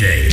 DJ.